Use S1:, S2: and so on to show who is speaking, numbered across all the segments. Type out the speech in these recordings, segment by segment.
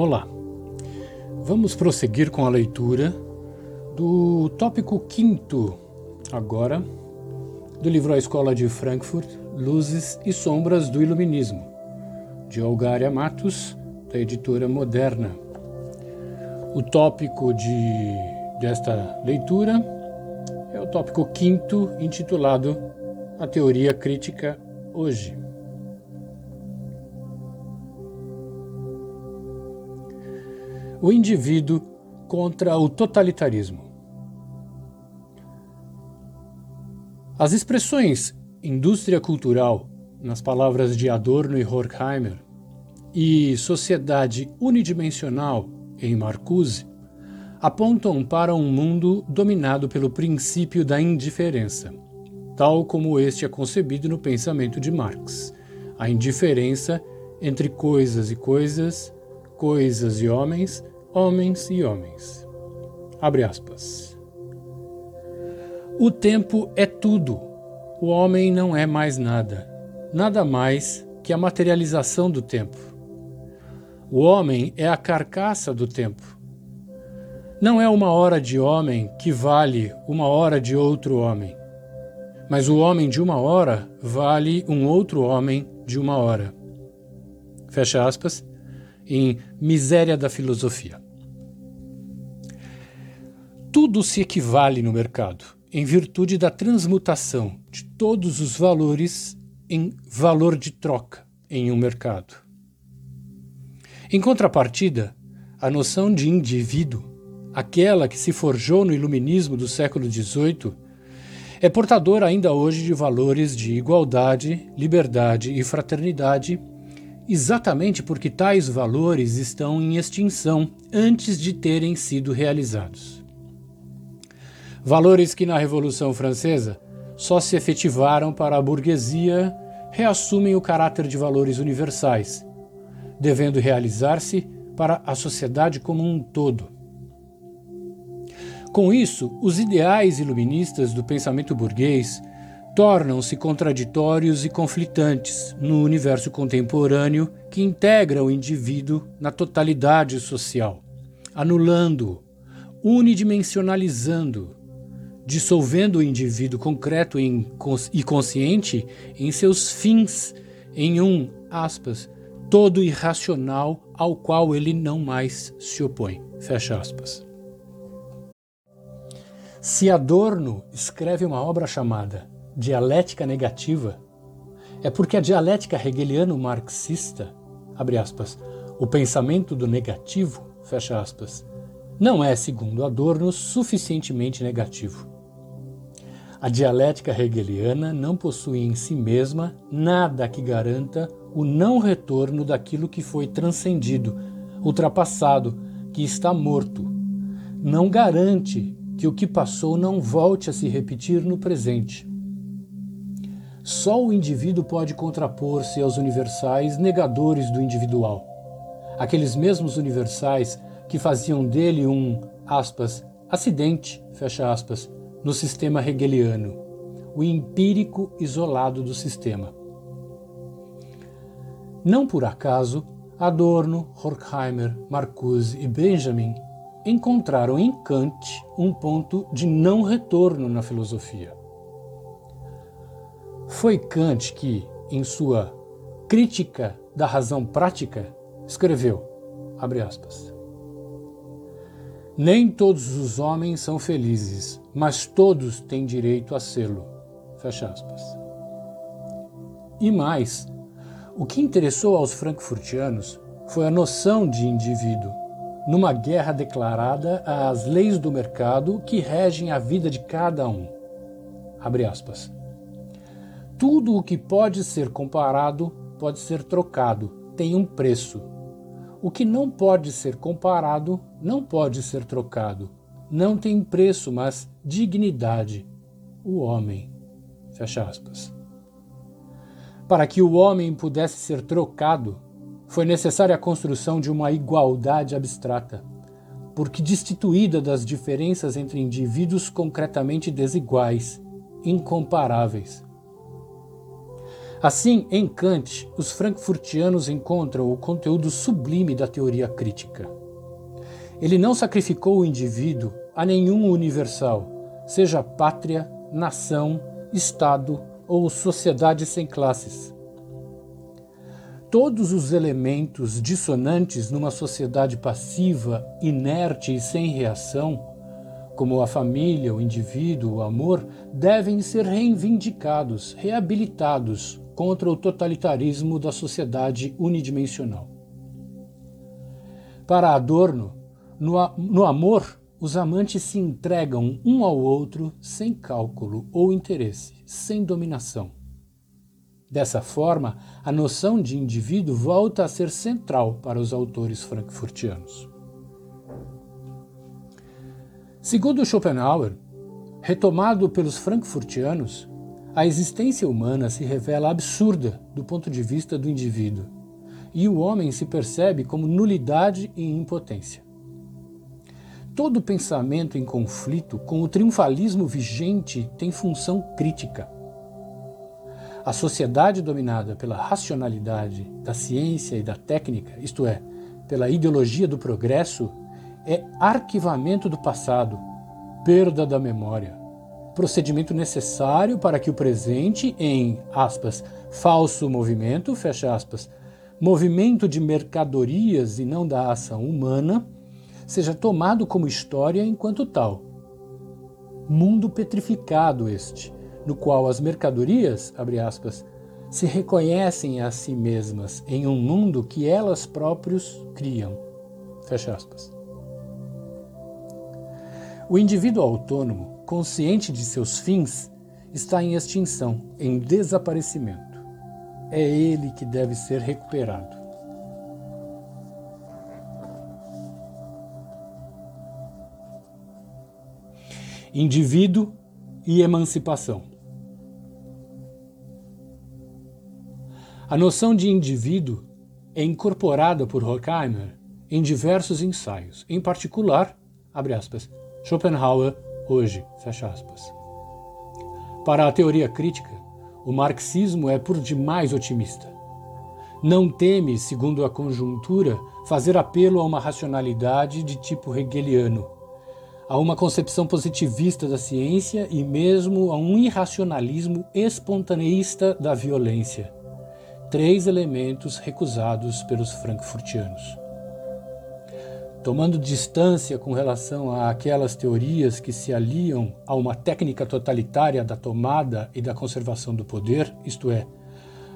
S1: Olá, vamos prosseguir com a leitura do tópico quinto, agora, do livro A Escola de Frankfurt, Luzes e Sombras do Iluminismo, de Olgária Matos, da editora Moderna. O tópico de, desta leitura é o tópico quinto, intitulado A Teoria Crítica Hoje. O indivíduo contra o totalitarismo. As expressões indústria cultural, nas palavras de Adorno e Horkheimer, e sociedade unidimensional, em Marcuse, apontam para um mundo dominado pelo princípio da indiferença, tal como este é concebido no pensamento de Marx. A indiferença entre coisas e coisas, coisas e homens, homens e homens. Abre aspas. O tempo é tudo. O homem não é mais nada. Nada mais que a materialização do tempo. O homem é a carcaça do tempo. Não é uma hora de homem que vale uma hora de outro homem, mas o homem de uma hora vale um outro homem de uma hora. Fecha aspas, em Miséria da Filosofia. Tudo se equivale no mercado, em virtude da transmutação de todos os valores em valor de troca em um mercado. Em contrapartida, a noção de indivíduo, aquela que se forjou no iluminismo do século XVIII, é portadora ainda hoje de valores de igualdade, liberdade e fraternidade, exatamente porque tais valores estão em extinção antes de terem sido realizados. Valores que na Revolução Francesa só se efetivaram para a burguesia reassumem o caráter de valores universais, devendo realizar-se para a sociedade como um todo. Com isso, os ideais iluministas do pensamento burguês tornam-se contraditórios e conflitantes no universo contemporâneo que integra o indivíduo na totalidade social, anulando-o, unidimensionalizando dissolvendo o indivíduo concreto e consciente em seus fins, em um, aspas, todo irracional ao qual ele não mais se opõe. Fecha aspas. Se Adorno escreve uma obra chamada Dialética Negativa, é porque a dialética hegeliano-marxista, abre aspas, o pensamento do negativo, fecha aspas, não é, segundo Adorno, suficientemente negativo. A dialética hegeliana não possui em si mesma nada que garanta o não retorno daquilo que foi transcendido, ultrapassado, que está morto. Não garante que o que passou não volte a se repetir no presente. Só o indivíduo pode contrapor-se aos universais negadores do individual. Aqueles mesmos universais que faziam dele um, aspas, acidente, fecha aspas, no sistema hegeliano, o empírico isolado do sistema. Não por acaso, Adorno, Horkheimer, Marcuse e Benjamin encontraram em Kant um ponto de não retorno na filosofia. Foi Kant que, em sua Crítica da Razão Prática, escreveu, aspas, nem todos os homens são felizes, mas todos têm direito a sê-lo. Fecha aspas. E mais, o que interessou aos frankfurtianos foi a noção de indivíduo, numa guerra declarada às leis do mercado que regem a vida de cada um. Abre aspas. Tudo o que pode ser comparado pode ser trocado, tem um preço o que não pode ser comparado não pode ser trocado. Não tem preço, mas dignidade. O homem. Fecha aspas. Para que o homem pudesse ser trocado, foi necessária a construção de uma igualdade abstrata, porque destituída das diferenças entre indivíduos concretamente desiguais, incomparáveis. Assim, em Kant, os frankfurtianos encontram o conteúdo sublime da teoria crítica. Ele não sacrificou o indivíduo a nenhum universal, seja pátria, nação, Estado ou sociedade sem classes. Todos os elementos dissonantes numa sociedade passiva, inerte e sem reação, como a família, o indivíduo, o amor, devem ser reivindicados, reabilitados contra o totalitarismo da sociedade unidimensional. Para Adorno, no, no amor, os amantes se entregam um ao outro sem cálculo ou interesse, sem dominação. Dessa forma, a noção de indivíduo volta a ser central para os autores frankfurtianos. Segundo Schopenhauer, retomado pelos frankfurtianos, a existência humana se revela absurda do ponto de vista do indivíduo, e o homem se percebe como nulidade e impotência. Todo pensamento em conflito com o triunfalismo vigente tem função crítica. A sociedade dominada pela racionalidade da ciência e da técnica, isto é, pela ideologia do progresso, é arquivamento do passado, perda da memória, procedimento necessário para que o presente, em aspas, falso movimento, fecha aspas, movimento de mercadorias e não da ação humana, seja tomado como história enquanto tal. Mundo petrificado este, no qual as mercadorias, abre aspas, se reconhecem a si mesmas em um mundo que elas próprios criam. Fecha aspas. O indivíduo autônomo, consciente de seus fins, está em extinção, em desaparecimento. É ele que deve ser recuperado. indivíduo e emancipação. A noção de indivíduo é incorporada por Horkheimer em diversos ensaios, em particular, abre aspas, Schopenhauer hoje, fecha aspas. Para a teoria crítica, o marxismo é por demais otimista. Não teme, segundo a conjuntura, fazer apelo a uma racionalidade de tipo hegeliano, a uma concepção positivista da ciência e mesmo a um irracionalismo espontaneísta da violência. Três elementos recusados pelos frankfurtianos. Tomando distância com relação a aquelas teorias que se aliam a uma técnica totalitária da tomada e da conservação do poder, isto é,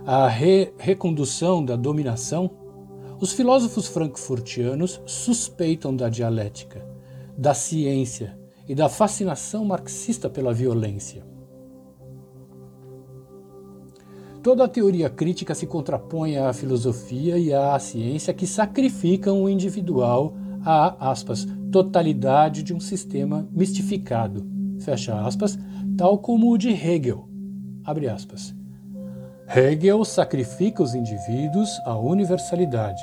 S1: a re recondução da dominação, os filósofos frankfurtianos suspeitam da dialética da ciência e da fascinação marxista pela violência. Toda a teoria crítica se contrapõe à filosofia e à ciência que sacrificam o individual à aspas, totalidade de um sistema mistificado, fecha aspas, tal como o de Hegel. Abre aspas. Hegel sacrifica os indivíduos à universalidade,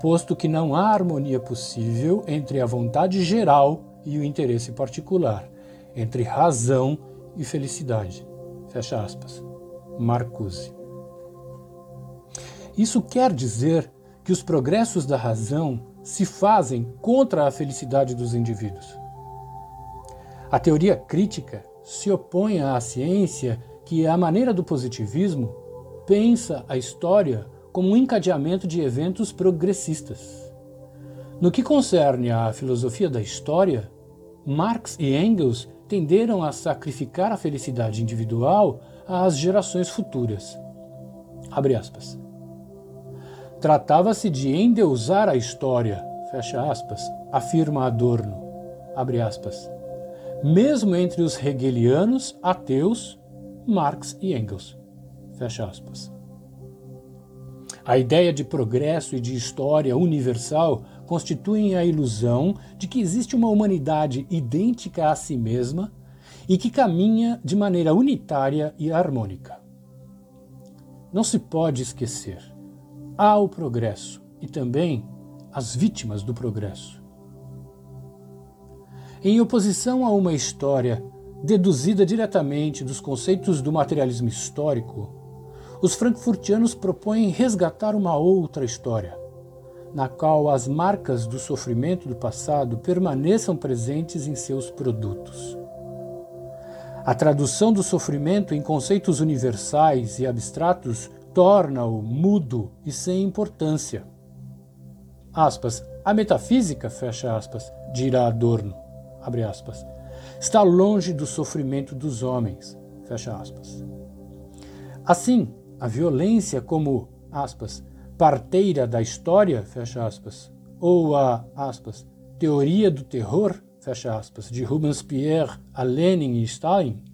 S1: posto que não há harmonia possível entre a vontade geral e o interesse particular, entre razão e felicidade. Fecha aspas. Marcuse. Isso quer dizer que os progressos da razão se fazem contra a felicidade dos indivíduos. A teoria crítica se opõe à ciência que, à maneira do positivismo, pensa a história como um encadeamento de eventos progressistas. No que concerne à filosofia da história, Marx e Engels tenderam a sacrificar a felicidade individual às gerações futuras. Tratava-se de endeusar a história, fecha aspas, afirma Adorno, abre aspas. Mesmo entre os hegelianos ateus, Marx e Engels, fecha aspas. A ideia de progresso e de história universal constituem a ilusão de que existe uma humanidade idêntica a si mesma e que caminha de maneira unitária e harmônica. Não se pode esquecer: há o progresso e também as vítimas do progresso. Em oposição a uma história deduzida diretamente dos conceitos do materialismo histórico, os frankfurtianos propõem resgatar uma outra história, na qual as marcas do sofrimento do passado permaneçam presentes em seus produtos. A tradução do sofrimento em conceitos universais e abstratos torna-o mudo e sem importância. Aspas, a metafísica, fecha aspas, dirá Adorno, abre aspas, está longe do sofrimento dos homens, fecha aspas. Assim, a violência como, aspas, parteira da história, fecha aspas, ou a, aspas, teoria do terror, fecha aspas, de Rubens-Pierre a Lenin e Stalin,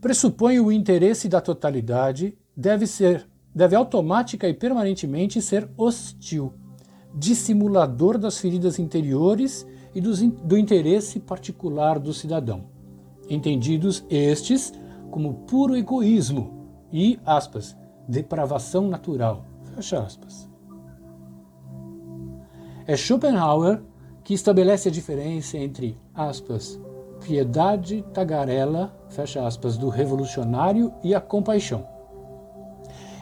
S1: pressupõe o interesse da totalidade deve ser, deve automática e permanentemente ser hostil, dissimulador das feridas interiores e do interesse particular do cidadão, entendidos estes como puro egoísmo e, aspas, depravação natural, fecha aspas. É Schopenhauer que estabelece a diferença entre, aspas, piedade tagarela, fecha aspas, do revolucionário e a compaixão.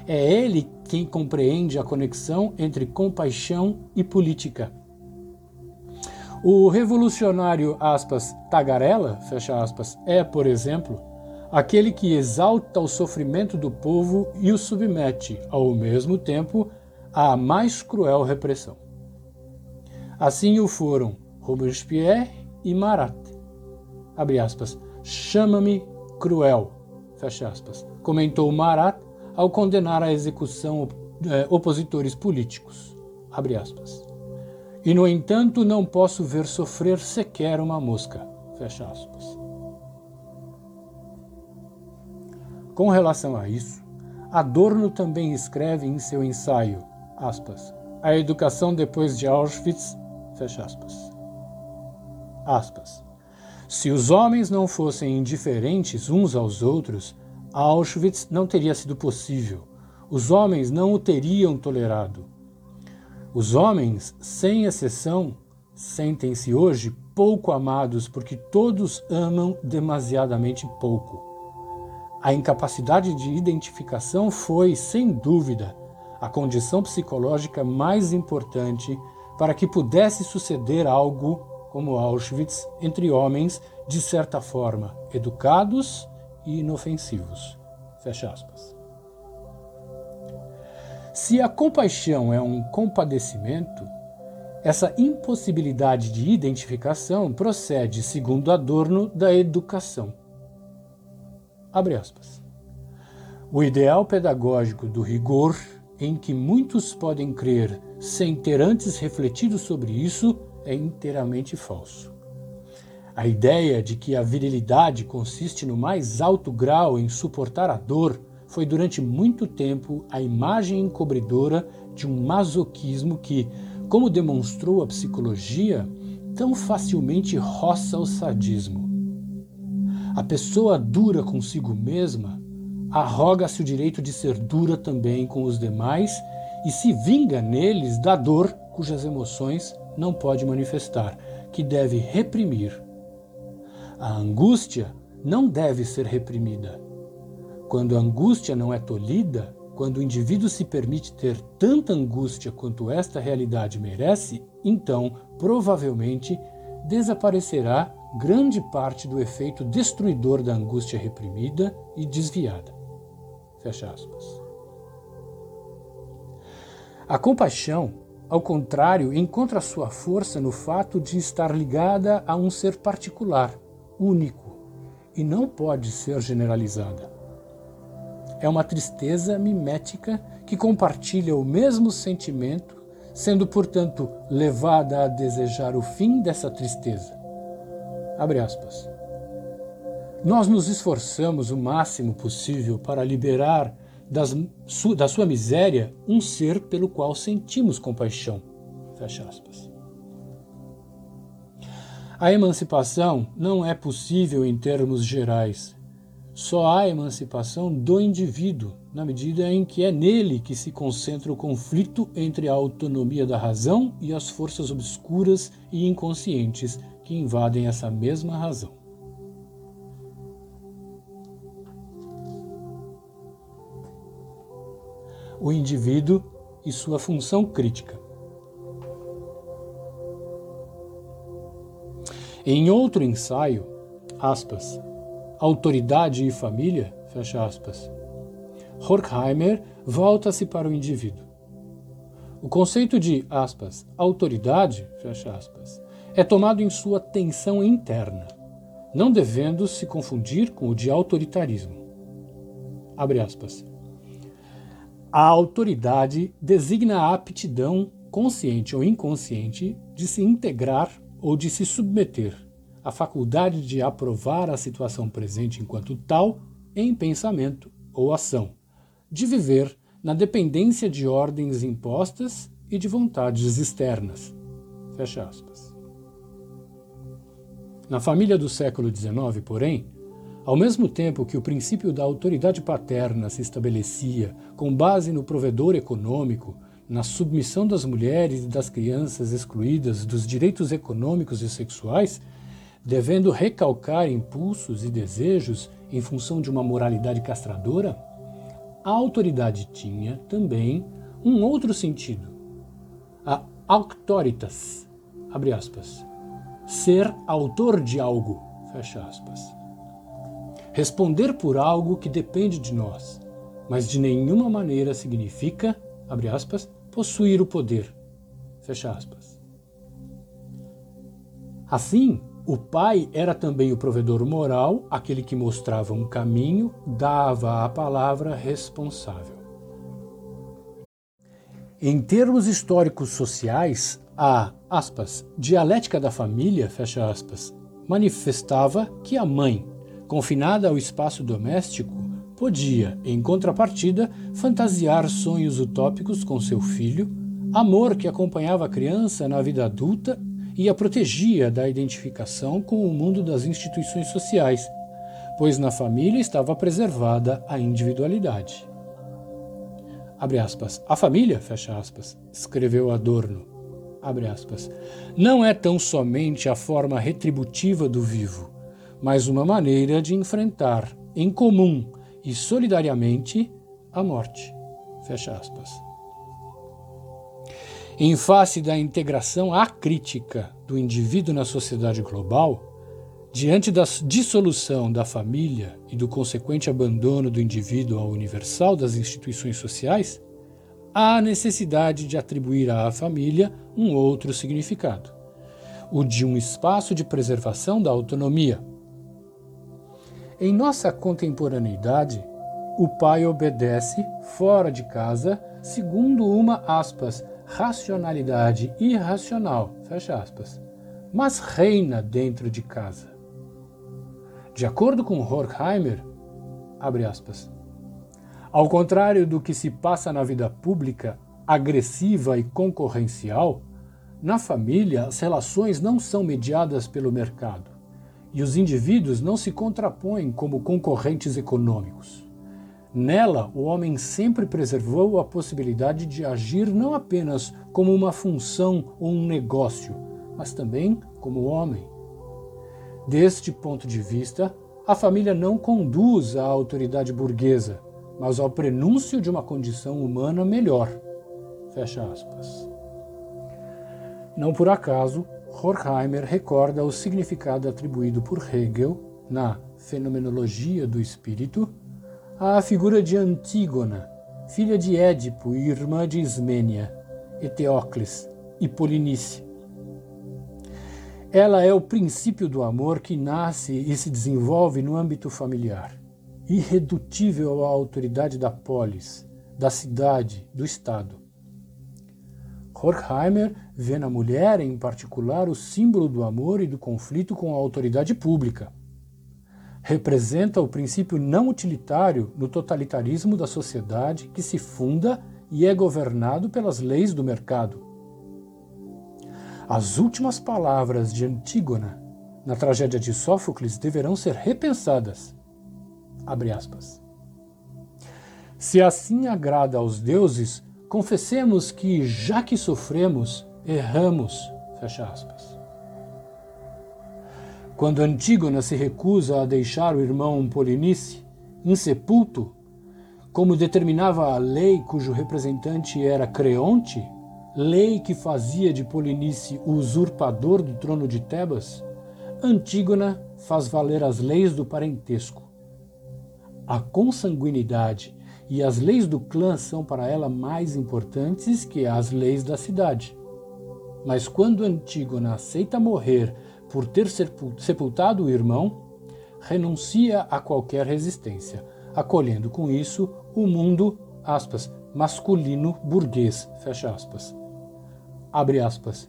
S1: É ele quem compreende a conexão entre compaixão e política. O revolucionário, aspas, tagarela, fecha aspas, é, por exemplo, aquele que exalta o sofrimento do povo e o submete, ao mesmo tempo, à mais cruel repressão. Assim o foram Robespierre e Marat. Abre aspas. Chama-me cruel, fecha aspas, comentou Marat ao condenar a execução eh, opositores políticos. E, no entanto, não posso ver sofrer sequer uma mosca. Fecha aspas. Com relação a isso, Adorno também escreve em seu ensaio, aspas, A Educação Depois de Auschwitz, fecha aspas. Aspas. Se os homens não fossem indiferentes uns aos outros, Auschwitz não teria sido possível. Os homens não o teriam tolerado. Os homens, sem exceção, sentem-se hoje pouco amados porque todos amam demasiadamente pouco. A incapacidade de identificação foi, sem dúvida, a condição psicológica mais importante para que pudesse suceder algo como Auschwitz entre homens, de certa forma, educados e inofensivos. Fecha aspas. Se a compaixão é um compadecimento, essa impossibilidade de identificação procede, segundo Adorno, da educação. Abre aspas. O ideal pedagógico do rigor, em que muitos podem crer sem ter antes refletido sobre isso, é inteiramente falso. A ideia de que a virilidade consiste no mais alto grau em suportar a dor foi durante muito tempo a imagem encobridora de um masoquismo que, como demonstrou a psicologia, tão facilmente roça o sadismo. A pessoa dura consigo mesma arroga-se o direito de ser dura também com os demais e se vinga neles da dor cujas emoções não pode manifestar, que deve reprimir. A angústia não deve ser reprimida. Quando a angústia não é tolhida, quando o indivíduo se permite ter tanta angústia quanto esta realidade merece, então, provavelmente, desaparecerá grande parte do efeito destruidor da angústia reprimida e desviada. Fecha aspas. A compaixão, ao contrário, encontra sua força no fato de estar ligada a um ser particular, único, e não pode ser generalizada. É uma tristeza mimética que compartilha o mesmo sentimento, sendo, portanto, levada a desejar o fim dessa tristeza Abre aspas. Nós nos esforçamos o máximo possível para liberar das, su, da sua miséria um ser pelo qual sentimos compaixão. Fecha aspas. A emancipação não é possível em termos gerais. Só há emancipação do indivíduo, na medida em que é nele que se concentra o conflito entre a autonomia da razão e as forças obscuras e inconscientes que invadem essa mesma razão. o indivíduo e sua função crítica. Em outro ensaio, aspas, Autoridade e Família, fecha aspas, Horkheimer volta-se para o indivíduo. O conceito de, aspas, autoridade, fecha aspas, é tomado em sua tensão interna, não devendo se confundir com o de autoritarismo. Abre aspas. A autoridade designa a aptidão, consciente ou inconsciente, de se integrar ou de se submeter, a faculdade de aprovar a situação presente enquanto tal em pensamento ou ação, de viver na dependência de ordens impostas e de vontades externas. Fecha aspas. Na família do século XIX, porém, ao mesmo tempo que o princípio da autoridade paterna se estabelecia com base no provedor econômico, na submissão das mulheres e das crianças excluídas dos direitos econômicos e sexuais, devendo recalcar impulsos e desejos em função de uma moralidade castradora, a autoridade tinha também um outro sentido. A auctoritas, abre aspas, ser autor de algo, fecha aspas. Responder por algo que depende de nós, mas de nenhuma maneira significa, abre aspas, possuir o poder. Fecha aspas. Assim, o pai era também o provedor moral, aquele que mostrava um caminho, dava a palavra responsável. Em termos históricos sociais, a aspas, dialética da família, fecha aspas, manifestava que a mãe, confinada ao espaço doméstico, podia, em contrapartida, fantasiar sonhos utópicos com seu filho, amor que acompanhava a criança na vida adulta e a protegia da identificação com o mundo das instituições sociais, pois na família estava preservada a individualidade. Aspas. A família, aspas, escreveu Adorno, aspas, não é tão somente a forma retributiva do vivo, mas uma maneira de enfrentar em comum e solidariamente a morte. Fecha aspas. Em face da integração acrítica do indivíduo na sociedade global, diante da dissolução da família e do consequente abandono do indivíduo ao universal das instituições sociais, há necessidade de atribuir à família um outro significado, o de um espaço de preservação da autonomia, em nossa contemporaneidade, o pai obedece fora de casa segundo uma aspas, racionalidade irracional, fecha aspas, mas reina dentro de casa. De acordo com Horkheimer, abre aspas, ao contrário do que se passa na vida pública, agressiva e concorrencial, na família as relações não são mediadas pelo mercado e os indivíduos não se contrapõem como concorrentes econômicos. Nela, o homem sempre preservou a possibilidade de agir não apenas como uma função ou um negócio, mas também como homem. Deste ponto de vista, a família não conduz à autoridade burguesa, mas ao prenúncio de uma condição humana melhor. Fecha aspas. Não por acaso, Horkheimer recorda o significado atribuído por Hegel, na Fenomenologia do Espírito, à figura de Antígona, filha de Édipo e irmã de Ismênia, Eteocles e Polinice. Ela é o princípio do amor que nasce e se desenvolve no âmbito familiar, irredutível à autoridade da polis, da cidade, do Estado. Horkheimer vê na mulher, em particular, o símbolo do amor e do conflito com a autoridade pública. Representa o princípio não utilitário no totalitarismo da sociedade que se funda e é governado pelas leis do mercado. As últimas palavras de Antígona na tragédia de Sófocles deverão ser repensadas. Se assim agrada aos deuses, confessemos que, já que sofremos, erramos. Fecha aspas. Quando Antígona se recusa a deixar o irmão Polinice insepulto, como determinava a lei cujo representante era Creonte, lei que fazia de Polinice o usurpador do trono de Tebas, Antígona faz valer as leis do parentesco. A consanguinidade e as leis do clã são para ela mais importantes que as leis da cidade. Mas quando Antígona aceita morrer por ter sepultado o irmão, renuncia a qualquer resistência, acolhendo com isso o mundo, aspas, masculino burguês, fecha aspas. Abre aspas.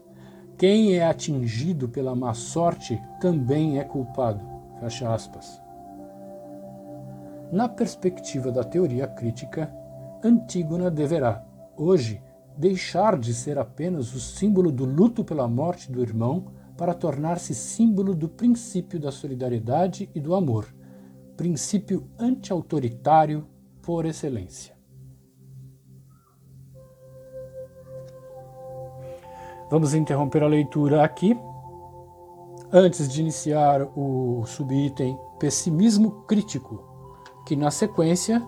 S1: Quem é atingido pela má sorte também é culpado, fecha aspas. Na perspectiva da teoria crítica, Antígona deverá, hoje, deixar de ser apenas o símbolo do luto pela morte do irmão para tornar-se símbolo do princípio da solidariedade e do amor, princípio anti-autoritário por excelência. Vamos interromper a leitura aqui. Antes de iniciar o subitem pessimismo crítico, que na sequência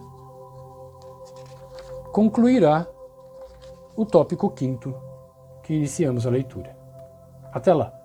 S1: concluirá o tópico quinto que iniciamos a leitura. Até lá!